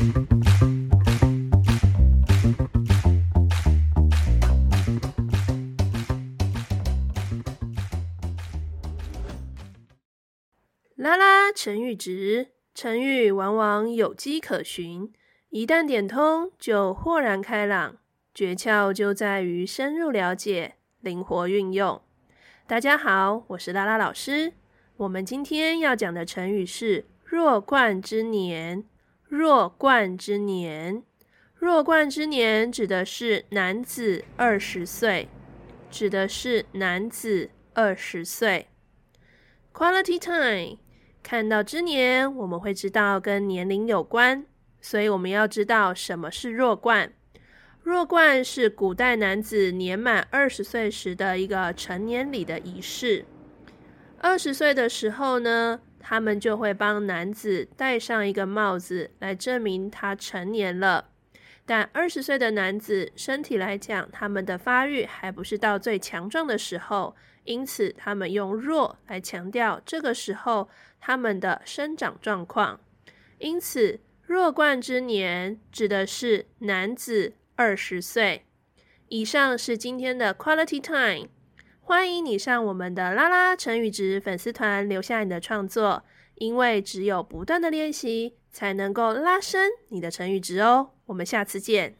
拉拉成语质，成语往往有迹可循，一旦点通就豁然开朗。诀窍就在于深入了解，灵活运用。大家好，我是拉拉老师。我们今天要讲的成语是“弱冠之年”。弱冠之年，弱冠之年指的是男子二十岁，指的是男子二十岁。Quality time。看到之年，我们会知道跟年龄有关，所以我们要知道什么是弱冠。弱冠是古代男子年满二十岁时的一个成年礼的仪式。二十岁的时候呢，他们就会帮男子戴上一个帽子，来证明他成年了。但二十岁的男子身体来讲，他们的发育还不是到最强壮的时候，因此他们用弱来强调这个时候他们的生长状况。因此，弱冠之年指的是男子二十岁。以上是今天的 Quality Time，欢迎你上我们的拉拉成语值粉丝团留下你的创作，因为只有不断的练习，才能够拉伸你的成语值哦。我们下次见。